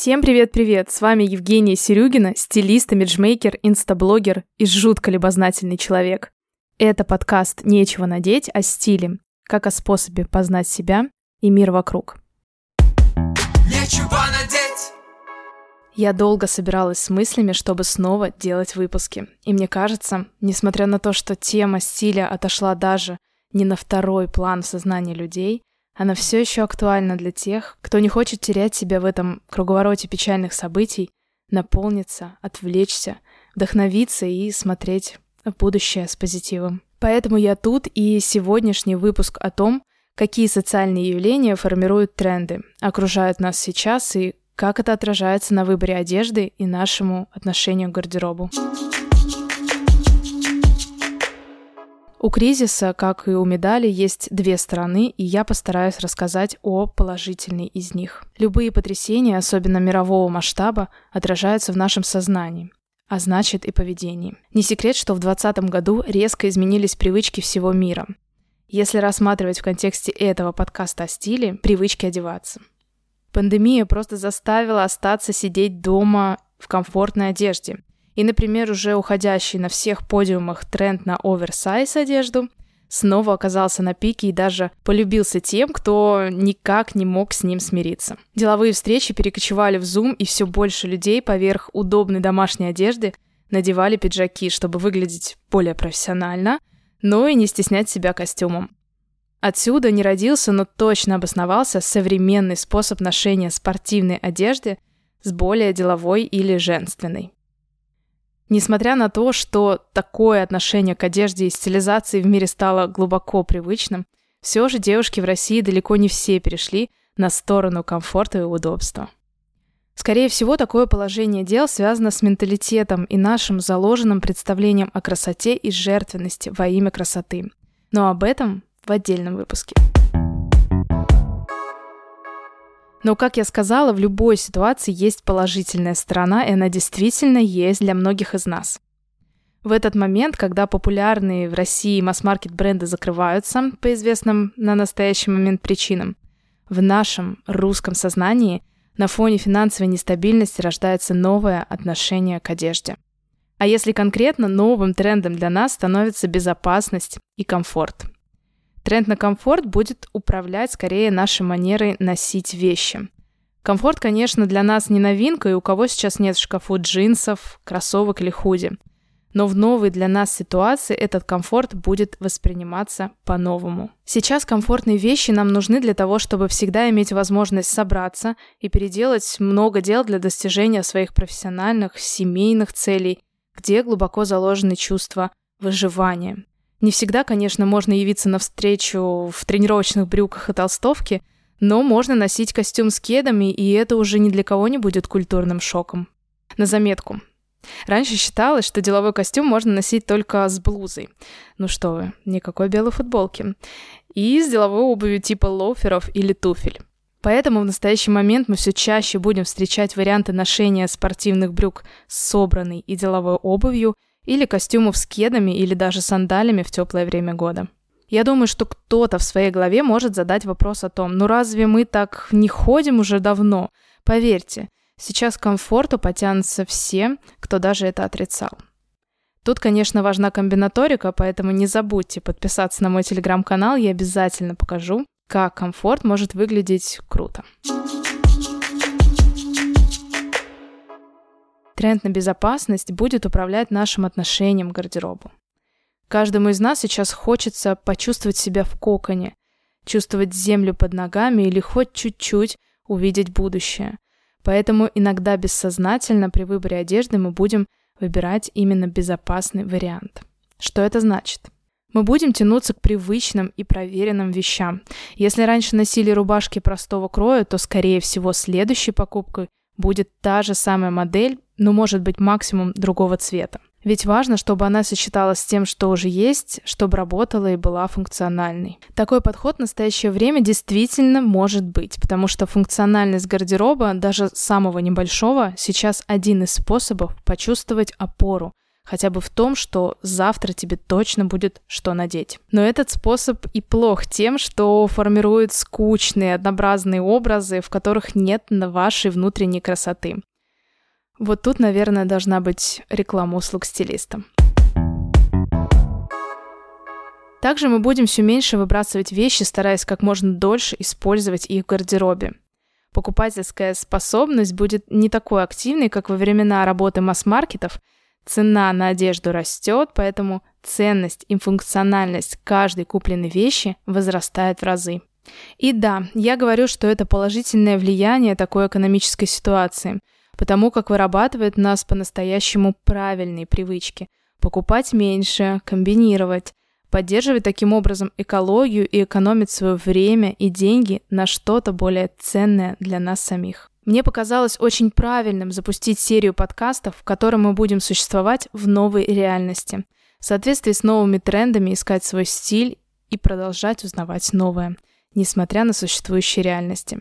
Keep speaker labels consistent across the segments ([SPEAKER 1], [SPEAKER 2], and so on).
[SPEAKER 1] Всем привет-привет! С вами Евгения Серюгина, стилист, имиджмейкер, инстаблогер и жутко любознательный человек. Это подкаст «Нечего надеть» о стиле, как о способе познать себя и мир вокруг. Нечего надеть! Я долго собиралась с мыслями, чтобы снова делать выпуски. И мне кажется, несмотря на то, что тема стиля отошла даже не на второй план в сознании людей, она все еще актуальна для тех, кто не хочет терять себя в этом круговороте печальных событий, наполниться, отвлечься, вдохновиться и смотреть в будущее с позитивом. Поэтому я тут и сегодняшний выпуск о том, какие социальные явления формируют тренды, окружают нас сейчас и как это отражается на выборе одежды и нашему отношению к гардеробу. У кризиса, как и у медали, есть две стороны, и я постараюсь рассказать о положительной из них. Любые потрясения, особенно мирового масштаба, отражаются в нашем сознании, а значит и поведении. Не секрет, что в 2020 году резко изменились привычки всего мира. Если рассматривать в контексте этого подкаста о стиле, привычки одеваться. Пандемия просто заставила остаться сидеть дома в комфортной одежде – и, например, уже уходящий на всех подиумах тренд на оверсайз одежду снова оказался на пике и даже полюбился тем, кто никак не мог с ним смириться. Деловые встречи перекочевали в Zoom, и все больше людей поверх удобной домашней одежды надевали пиджаки, чтобы выглядеть более профессионально, но и не стеснять себя костюмом. Отсюда не родился, но точно обосновался современный способ ношения спортивной одежды с более деловой или женственной. Несмотря на то, что такое отношение к одежде и стилизации в мире стало глубоко привычным, все же девушки в России далеко не все перешли на сторону комфорта и удобства. Скорее всего, такое положение дел связано с менталитетом и нашим заложенным представлением о красоте и жертвенности во имя красоты. Но об этом в отдельном выпуске. Но, как я сказала, в любой ситуации есть положительная сторона, и она действительно есть для многих из нас. В этот момент, когда популярные в России масс-маркет бренды закрываются по известным на настоящий момент причинам, в нашем русском сознании на фоне финансовой нестабильности рождается новое отношение к одежде. А если конкретно, новым трендом для нас становится безопасность и комфорт – Тренд на комфорт будет управлять скорее нашей манерой носить вещи. Комфорт, конечно, для нас не новинка, и у кого сейчас нет в шкафу джинсов, кроссовок или худи. Но в новой для нас ситуации этот комфорт будет восприниматься по-новому. Сейчас комфортные вещи нам нужны для того, чтобы всегда иметь возможность собраться и переделать много дел для достижения своих профессиональных, семейных целей, где глубоко заложены чувства выживания. Не всегда, конечно, можно явиться на встречу в тренировочных брюках и толстовке, но можно носить костюм с кедами, и это уже ни для кого не будет культурным шоком. На заметку. Раньше считалось, что деловой костюм можно носить только с блузой. Ну что вы, никакой белой футболки. И с деловой обувью типа лоферов или туфель. Поэтому в настоящий момент мы все чаще будем встречать варианты ношения спортивных брюк с собранной и деловой обувью – или костюмов с кедами или даже сандалями в теплое время года. Я думаю, что кто-то в своей голове может задать вопрос о том, ну разве мы так не ходим уже давно? Поверьте, сейчас к комфорту потянутся все, кто даже это отрицал. Тут, конечно, важна комбинаторика, поэтому не забудьте подписаться на мой телеграм-канал, я обязательно покажу, как комфорт может выглядеть круто. Тренд на безопасность будет управлять нашим отношением к гардеробу. Каждому из нас сейчас хочется почувствовать себя в коконе, чувствовать землю под ногами или хоть чуть-чуть увидеть будущее. Поэтому иногда бессознательно при выборе одежды мы будем выбирать именно безопасный вариант. Что это значит? Мы будем тянуться к привычным и проверенным вещам. Если раньше носили рубашки простого кроя, то, скорее всего, следующей покупкой будет та же самая модель, но может быть максимум другого цвета. Ведь важно, чтобы она сочеталась с тем, что уже есть, чтобы работала и была функциональной. Такой подход в настоящее время действительно может быть, потому что функциональность гардероба, даже самого небольшого, сейчас один из способов почувствовать опору, хотя бы в том, что завтра тебе точно будет что надеть. Но этот способ и плох тем, что формирует скучные, однообразные образы, в которых нет вашей внутренней красоты. Вот тут, наверное, должна быть реклама услуг стилиста. Также мы будем все меньше выбрасывать вещи, стараясь как можно дольше использовать их в гардеробе. Покупательская способность будет не такой активной, как во времена работы масс-маркетов. Цена на одежду растет, поэтому ценность и функциональность каждой купленной вещи возрастает в разы. И да, я говорю, что это положительное влияние такой экономической ситуации, потому как вырабатывает нас по-настоящему правильные привычки. Покупать меньше, комбинировать, поддерживать таким образом экологию и экономить свое время и деньги на что-то более ценное для нас самих. Мне показалось очень правильным запустить серию подкастов, в которой мы будем существовать в новой реальности, в соответствии с новыми трендами искать свой стиль и продолжать узнавать новое, несмотря на существующие реальности.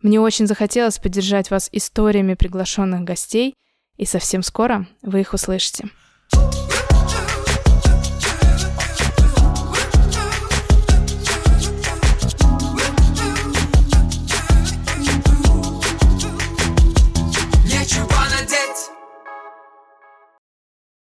[SPEAKER 1] Мне очень захотелось поддержать вас историями приглашенных гостей, и совсем скоро вы их услышите.